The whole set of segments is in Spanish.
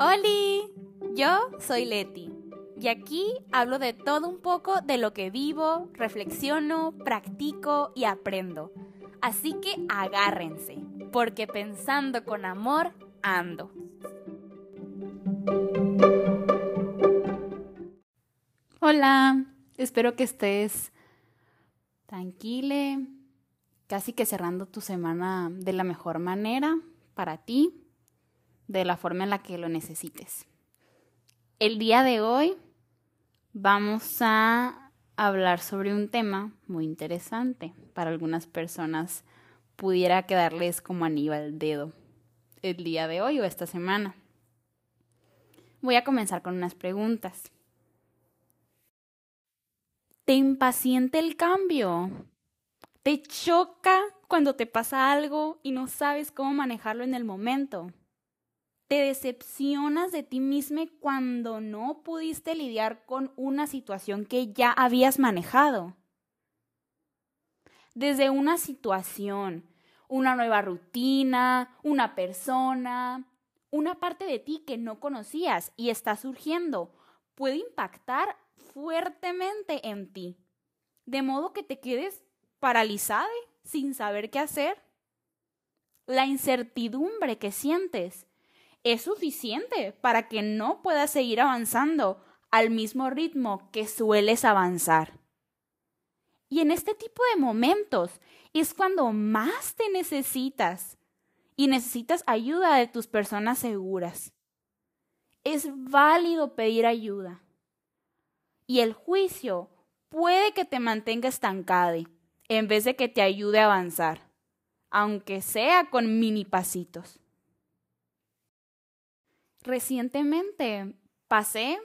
¡Holi! Yo soy Leti y aquí hablo de todo un poco de lo que vivo, reflexiono, practico y aprendo. Así que agárrense, porque pensando con amor ando. Hola, espero que estés tranquile, casi que cerrando tu semana de la mejor manera para ti, de la forma en la que lo necesites. El día de hoy vamos a hablar sobre un tema muy interesante. Para algunas personas pudiera quedarles como anillo dedo el día de hoy o esta semana. Voy a comenzar con unas preguntas. ¿Te impacienta el cambio? ¿Te choca cuando te pasa algo y no sabes cómo manejarlo en el momento? ¿Te decepcionas de ti mismo cuando no pudiste lidiar con una situación que ya habías manejado? Desde una situación, una nueva rutina, una persona, una parte de ti que no conocías y está surgiendo, puede impactar fuertemente en ti, de modo que te quedes paralizada sin saber qué hacer. La incertidumbre que sientes es suficiente para que no puedas seguir avanzando al mismo ritmo que sueles avanzar. Y en este tipo de momentos es cuando más te necesitas y necesitas ayuda de tus personas seguras. Es válido pedir ayuda. Y el juicio puede que te mantenga estancado en vez de que te ayude a avanzar, aunque sea con mini pasitos. Recientemente pasé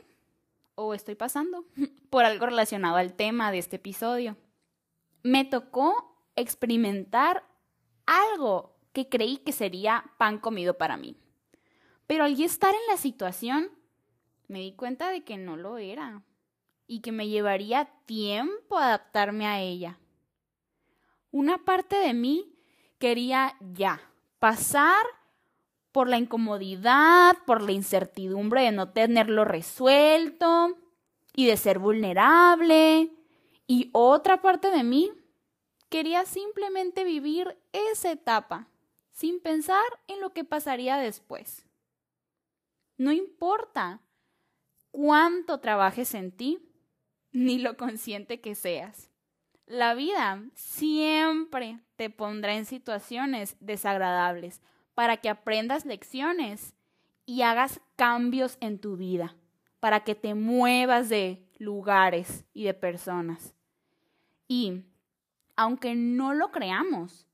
o estoy pasando por algo relacionado al tema de este episodio. Me tocó experimentar algo que creí que sería pan comido para mí. Pero al estar en la situación, me di cuenta de que no lo era y que me llevaría tiempo adaptarme a ella una parte de mí quería ya pasar por la incomodidad, por la incertidumbre de no tenerlo resuelto y de ser vulnerable. Y otra parte de mí quería simplemente vivir esa etapa sin pensar en lo que pasaría después. No importa cuánto trabajes en ti, ni lo consciente que seas. La vida siempre te pondrá en situaciones desagradables para que aprendas lecciones y hagas cambios en tu vida, para que te muevas de lugares y de personas. Y, aunque no lo creamos,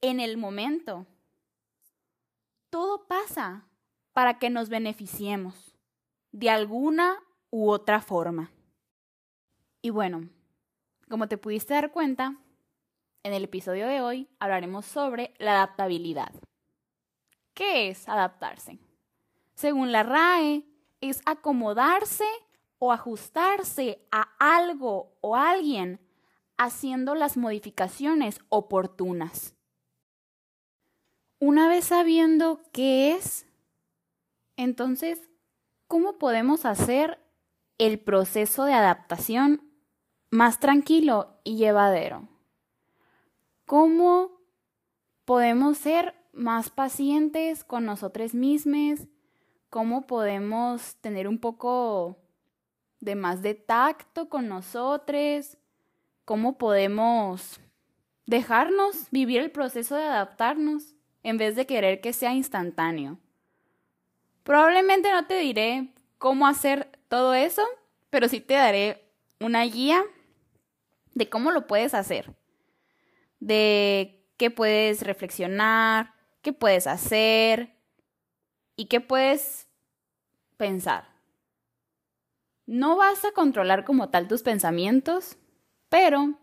en el momento, todo pasa para que nos beneficiemos de alguna u otra forma. Y bueno, como te pudiste dar cuenta, en el episodio de hoy hablaremos sobre la adaptabilidad. ¿Qué es adaptarse? Según la RAE, es acomodarse o ajustarse a algo o alguien haciendo las modificaciones oportunas. Una vez sabiendo qué es, entonces, ¿cómo podemos hacer el proceso de adaptación más tranquilo y llevadero. ¿Cómo podemos ser más pacientes con nosotros mismos? ¿Cómo podemos tener un poco de más de tacto con nosotros? ¿Cómo podemos dejarnos vivir el proceso de adaptarnos en vez de querer que sea instantáneo? Probablemente no te diré cómo hacer todo eso, pero sí te daré una guía de cómo lo puedes hacer, de qué puedes reflexionar, qué puedes hacer y qué puedes pensar. No vas a controlar como tal tus pensamientos, pero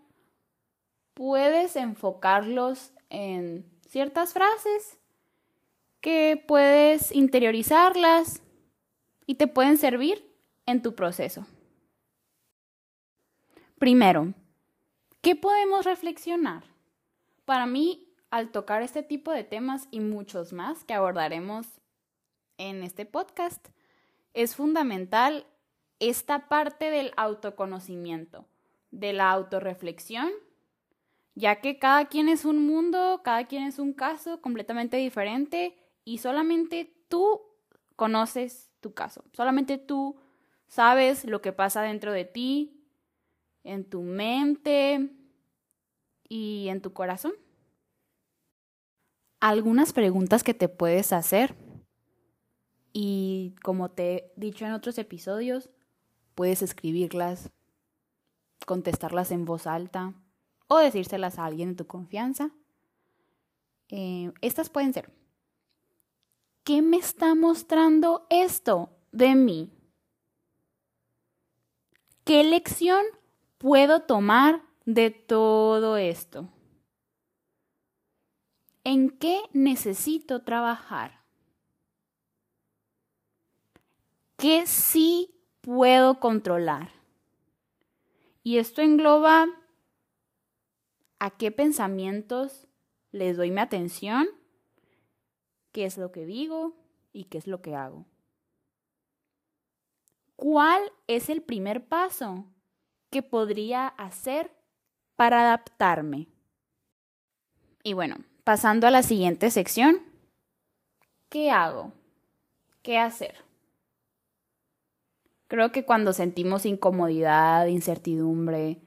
puedes enfocarlos en ciertas frases que puedes interiorizarlas y te pueden servir en tu proceso. Primero, ¿Qué podemos reflexionar? Para mí, al tocar este tipo de temas y muchos más que abordaremos en este podcast, es fundamental esta parte del autoconocimiento, de la autorreflexión, ya que cada quien es un mundo, cada quien es un caso completamente diferente y solamente tú conoces tu caso, solamente tú sabes lo que pasa dentro de ti, en tu mente y en tu corazón. Algunas preguntas que te puedes hacer y como te he dicho en otros episodios, puedes escribirlas, contestarlas en voz alta o decírselas a alguien de tu confianza. Eh, estas pueden ser, ¿qué me está mostrando esto de mí? ¿Qué lección puedo tomar de todo esto? ¿En qué necesito trabajar? ¿Qué sí puedo controlar? Y esto engloba a qué pensamientos les doy mi atención, qué es lo que digo y qué es lo que hago. ¿Cuál es el primer paso que podría hacer para adaptarme? Y bueno, pasando a la siguiente sección, ¿qué hago? ¿Qué hacer? Creo que cuando sentimos incomodidad, incertidumbre,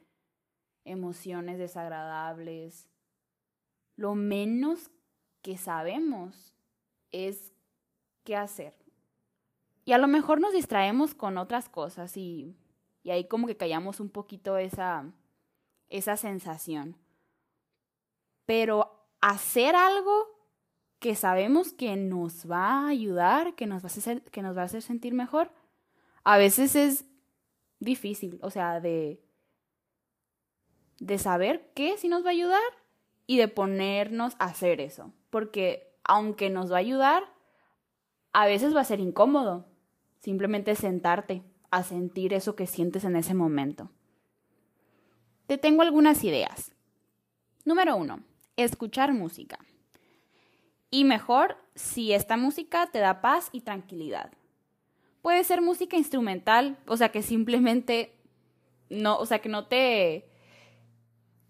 emociones desagradables, lo menos que sabemos es qué hacer. Y a lo mejor nos distraemos con otras cosas y, y ahí como que callamos un poquito esa, esa sensación. Pero hacer algo que sabemos que nos va a ayudar, que nos va a hacer, sentir mejor, a veces es difícil, o sea, de, de saber qué sí nos va a ayudar y de ponernos a hacer eso. Porque aunque nos va a ayudar, a veces va a ser incómodo. Simplemente sentarte a sentir eso que sientes en ese momento. Te tengo algunas ideas. Número uno, escuchar música. Y mejor si esta música te da paz y tranquilidad. Puede ser música instrumental, o sea, que simplemente no, o sea, que no te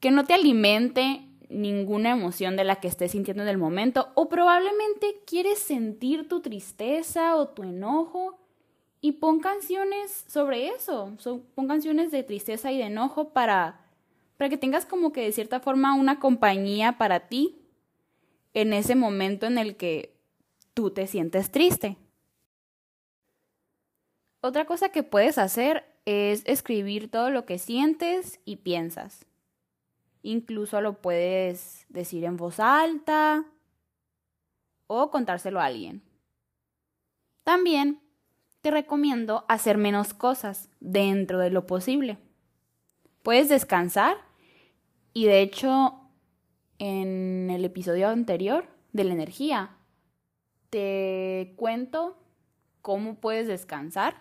que no te alimente ninguna emoción de la que estés sintiendo en el momento o probablemente quieres sentir tu tristeza o tu enojo y pon canciones sobre eso, pon canciones de tristeza y de enojo para para que tengas como que de cierta forma una compañía para ti en ese momento en el que tú te sientes triste. Otra cosa que puedes hacer es escribir todo lo que sientes y piensas. Incluso lo puedes decir en voz alta o contárselo a alguien. También te recomiendo hacer menos cosas dentro de lo posible. Puedes descansar y de hecho en el episodio anterior de la energía te cuento cómo puedes descansar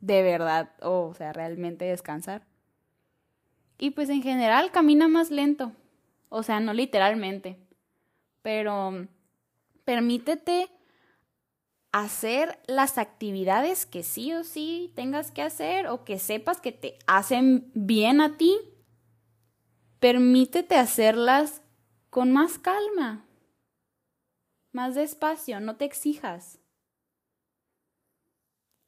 de verdad, o sea, realmente descansar. Y pues en general camina más lento, o sea, no literalmente, pero permítete hacer las actividades que sí o sí tengas que hacer o que sepas que te hacen bien a ti. Permítete hacerlas con más calma, más despacio, no te exijas.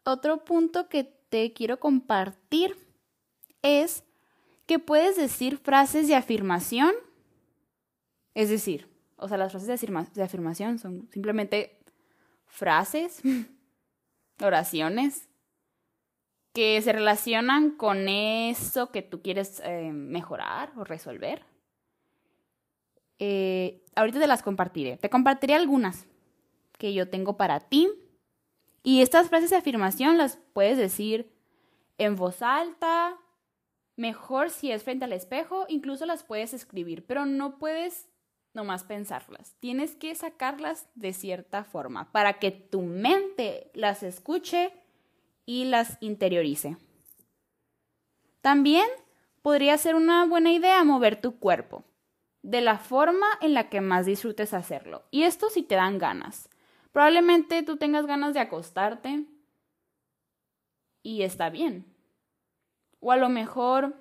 Otro punto que te quiero compartir es que puedes decir frases de afirmación. Es decir, o sea, las frases de, afirmación son simplemente frases, oraciones que se relacionan con eso que tú quieres eh, mejorar o resolver. Eh, ahorita te las compartiré. Te compartiré algunas que yo tengo para ti y estas frases de afirmación las puedes decir en voz alta, mejor si es frente al espejo, incluso las puedes escribir, pero no puedes nomás pensarlas. Tienes que sacarlas de cierta forma para que tu mente las escuche y las interiorice. También podría ser una buena idea mover tu cuerpo de la forma en la que más disfrutes hacerlo. Y esto si te dan ganas. Probablemente tú tengas ganas de acostarte y está bien. O a lo mejor,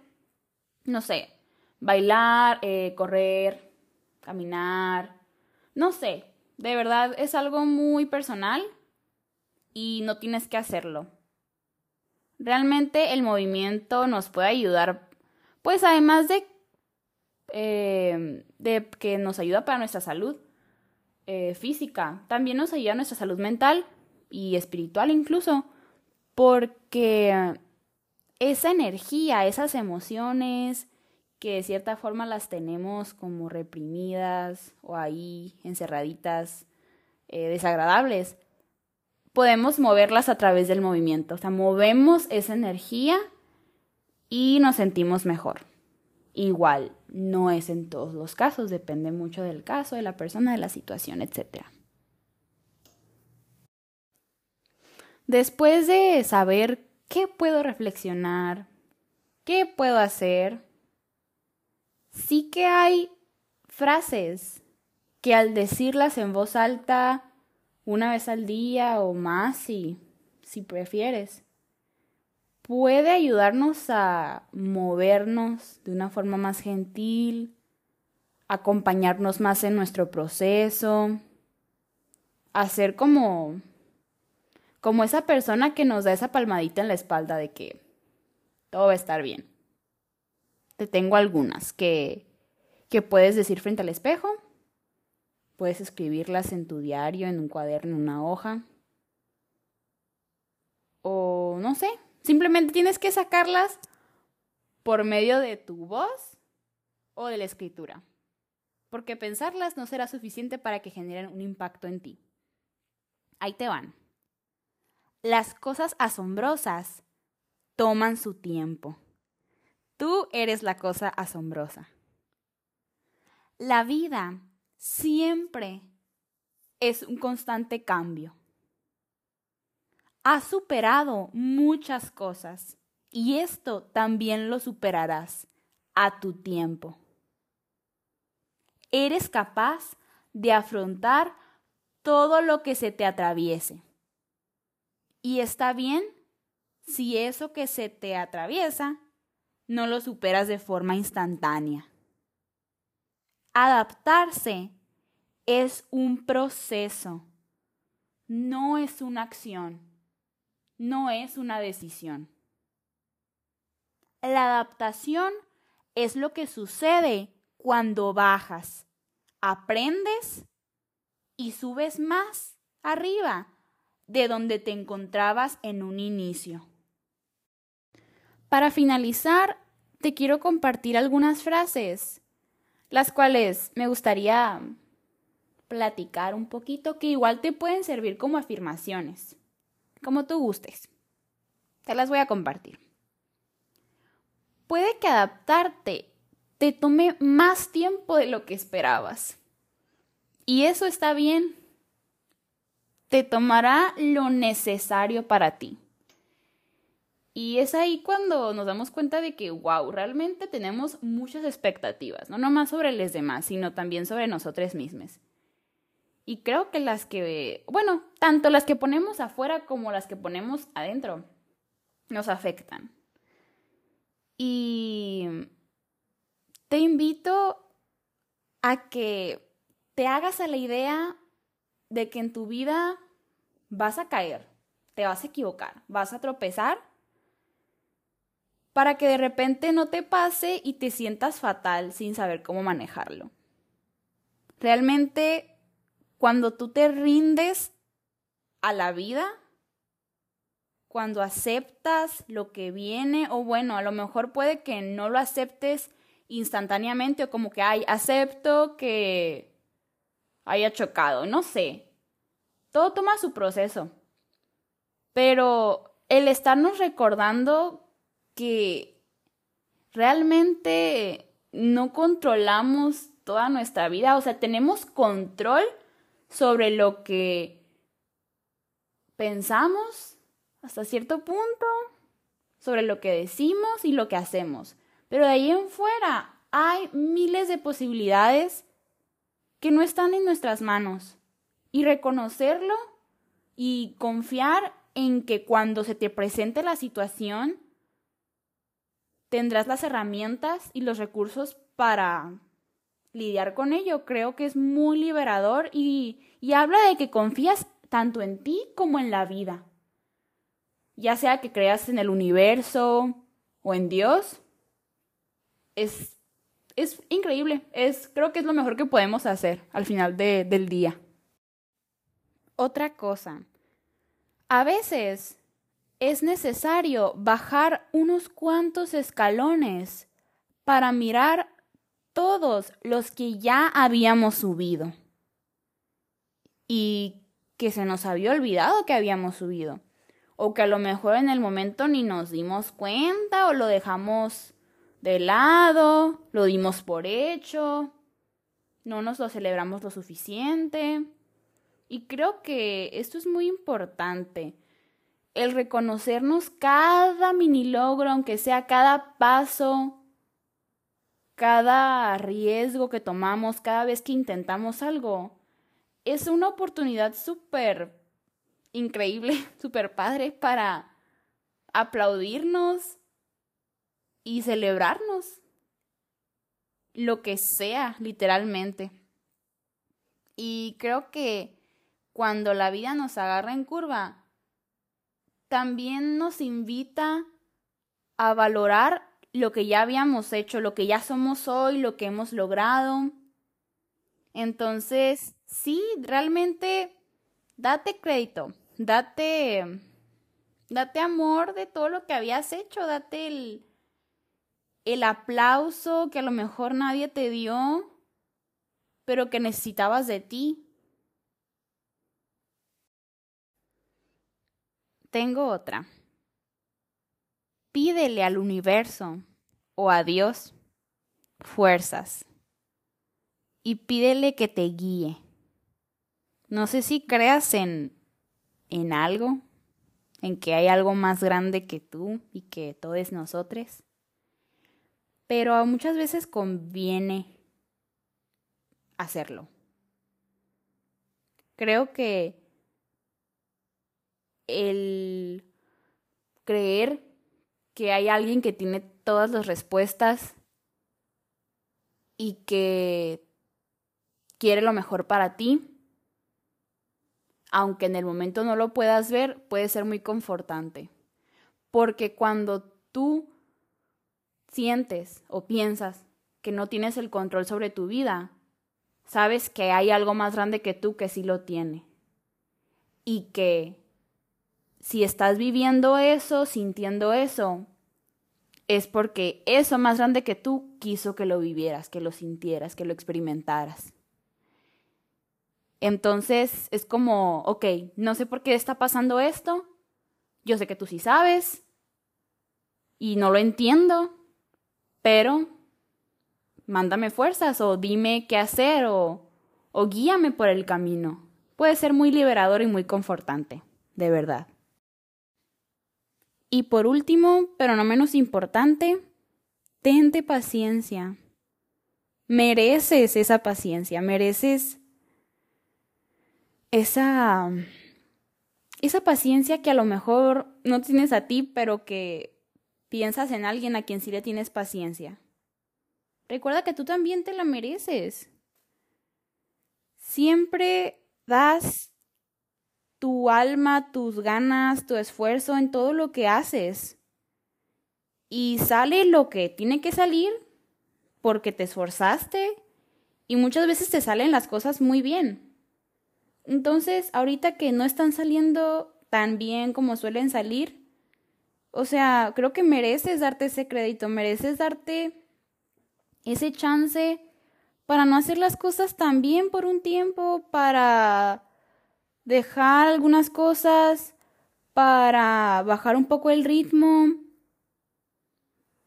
no sé, bailar, eh, correr, caminar, no sé, de verdad es algo muy personal y no tienes que hacerlo. Realmente el movimiento nos puede ayudar, pues además de, eh, de que nos ayuda para nuestra salud eh, física, también nos ayuda a nuestra salud mental y espiritual incluso, porque esa energía, esas emociones que de cierta forma las tenemos como reprimidas o ahí encerraditas, eh, desagradables, podemos moverlas a través del movimiento. O sea, movemos esa energía y nos sentimos mejor. Igual, no es en todos los casos, depende mucho del caso, de la persona, de la situación, etc. Después de saber qué puedo reflexionar, qué puedo hacer, sí que hay frases que al decirlas en voz alta una vez al día o más si, si prefieres. Puede ayudarnos a movernos de una forma más gentil, acompañarnos más en nuestro proceso, hacer como como esa persona que nos da esa palmadita en la espalda de que todo va a estar bien. Te tengo algunas que que puedes decir frente al espejo Puedes escribirlas en tu diario, en un cuaderno, en una hoja. O no sé, simplemente tienes que sacarlas por medio de tu voz o de la escritura. Porque pensarlas no será suficiente para que generen un impacto en ti. Ahí te van. Las cosas asombrosas toman su tiempo. Tú eres la cosa asombrosa. La vida siempre es un constante cambio. Has superado muchas cosas y esto también lo superarás a tu tiempo. Eres capaz de afrontar todo lo que se te atraviese. Y está bien si eso que se te atraviesa no lo superas de forma instantánea. Adaptarse es un proceso, no es una acción, no es una decisión. La adaptación es lo que sucede cuando bajas, aprendes y subes más arriba de donde te encontrabas en un inicio. Para finalizar, te quiero compartir algunas frases las cuales me gustaría platicar un poquito que igual te pueden servir como afirmaciones, como tú gustes. Te las voy a compartir. Puede que adaptarte te tome más tiempo de lo que esperabas. Y eso está bien. Te tomará lo necesario para ti. Y es ahí cuando nos damos cuenta de que, wow, realmente tenemos muchas expectativas, no nomás sobre los demás, sino también sobre nosotros mismos. Y creo que las que, bueno, tanto las que ponemos afuera como las que ponemos adentro, nos afectan. Y te invito a que te hagas a la idea de que en tu vida vas a caer, te vas a equivocar, vas a tropezar para que de repente no te pase y te sientas fatal sin saber cómo manejarlo. Realmente, cuando tú te rindes a la vida, cuando aceptas lo que viene, o bueno, a lo mejor puede que no lo aceptes instantáneamente o como que, ay, acepto que haya chocado, no sé. Todo toma su proceso. Pero el estarnos recordando que realmente no controlamos toda nuestra vida, o sea, tenemos control sobre lo que pensamos hasta cierto punto, sobre lo que decimos y lo que hacemos. Pero de ahí en fuera hay miles de posibilidades que no están en nuestras manos, y reconocerlo y confiar en que cuando se te presente la situación, tendrás las herramientas y los recursos para lidiar con ello. Creo que es muy liberador y, y habla de que confías tanto en ti como en la vida. Ya sea que creas en el universo o en Dios, es, es increíble. Es, creo que es lo mejor que podemos hacer al final de, del día. Otra cosa, a veces es necesario bajar unos cuantos escalones para mirar todos los que ya habíamos subido y que se nos había olvidado que habíamos subido o que a lo mejor en el momento ni nos dimos cuenta o lo dejamos de lado, lo dimos por hecho, no nos lo celebramos lo suficiente. Y creo que esto es muy importante, el reconocernos cada mini logro, aunque sea cada paso, cada riesgo que tomamos, cada vez que intentamos algo, es una oportunidad súper increíble, súper padre para aplaudirnos y celebrarnos. Lo que sea, literalmente. Y creo que cuando la vida nos agarra en curva, también nos invita a valorar lo que ya habíamos hecho, lo que ya somos hoy, lo que hemos logrado. Entonces, sí, realmente date crédito, date date amor de todo lo que habías hecho, date el el aplauso que a lo mejor nadie te dio, pero que necesitabas de ti. Tengo otra. Pídele al universo o a Dios fuerzas y pídele que te guíe. No sé si creas en, en algo, en que hay algo más grande que tú y que todos nosotros, pero muchas veces conviene hacerlo. Creo que el creer que hay alguien que tiene todas las respuestas y que quiere lo mejor para ti, aunque en el momento no lo puedas ver, puede ser muy confortante. Porque cuando tú sientes o piensas que no tienes el control sobre tu vida, sabes que hay algo más grande que tú que sí lo tiene. Y que si estás viviendo eso, sintiendo eso, es porque eso más grande que tú quiso que lo vivieras, que lo sintieras, que lo experimentaras. Entonces es como, ok, no sé por qué está pasando esto, yo sé que tú sí sabes y no lo entiendo, pero mándame fuerzas o dime qué hacer o, o guíame por el camino. Puede ser muy liberador y muy confortante, de verdad. Y por último, pero no menos importante, tente paciencia. Mereces esa paciencia, mereces esa esa paciencia que a lo mejor no tienes a ti, pero que piensas en alguien a quien sí le tienes paciencia. Recuerda que tú también te la mereces. Siempre das tu alma, tus ganas, tu esfuerzo en todo lo que haces. Y sale lo que tiene que salir porque te esforzaste y muchas veces te salen las cosas muy bien. Entonces, ahorita que no están saliendo tan bien como suelen salir, o sea, creo que mereces darte ese crédito, mereces darte ese chance para no hacer las cosas tan bien por un tiempo, para dejar algunas cosas, para bajar un poco el ritmo,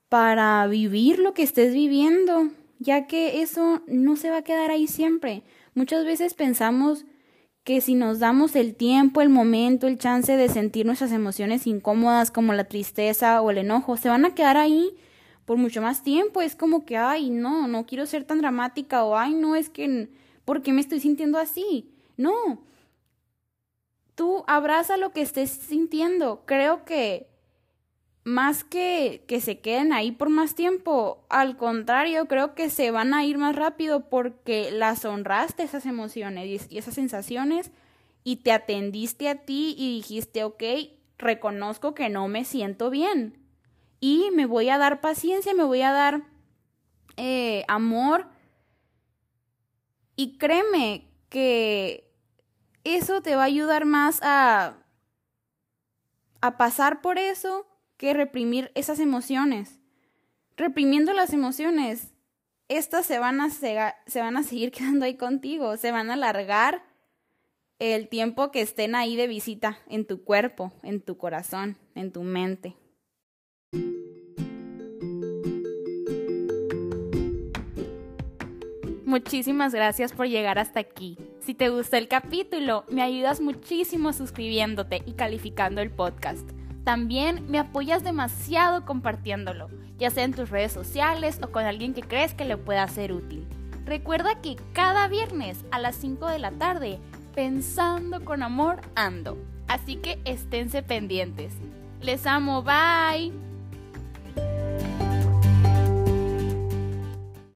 para vivir lo que estés viviendo, ya que eso no se va a quedar ahí siempre. Muchas veces pensamos que si nos damos el tiempo, el momento, el chance de sentir nuestras emociones incómodas como la tristeza o el enojo, se van a quedar ahí por mucho más tiempo. Es como que, ay, no, no quiero ser tan dramática o, ay, no, es que, ¿por qué me estoy sintiendo así? No. Tú abraza lo que estés sintiendo. Creo que más que que se queden ahí por más tiempo, al contrario, creo que se van a ir más rápido porque las honraste esas emociones y esas sensaciones y te atendiste a ti y dijiste, ok, reconozco que no me siento bien y me voy a dar paciencia, me voy a dar eh, amor y créeme que eso te va a ayudar más a, a pasar por eso que reprimir esas emociones. Reprimiendo las emociones, estas se van a, se van a seguir quedando ahí contigo, se van a alargar el tiempo que estén ahí de visita en tu cuerpo, en tu corazón, en tu mente. Muchísimas gracias por llegar hasta aquí. Si te gustó el capítulo, me ayudas muchísimo suscribiéndote y calificando el podcast. También me apoyas demasiado compartiéndolo, ya sea en tus redes sociales o con alguien que crees que le pueda ser útil. Recuerda que cada viernes a las 5 de la tarde, pensando con amor, ando. Así que esténse pendientes. Les amo, bye.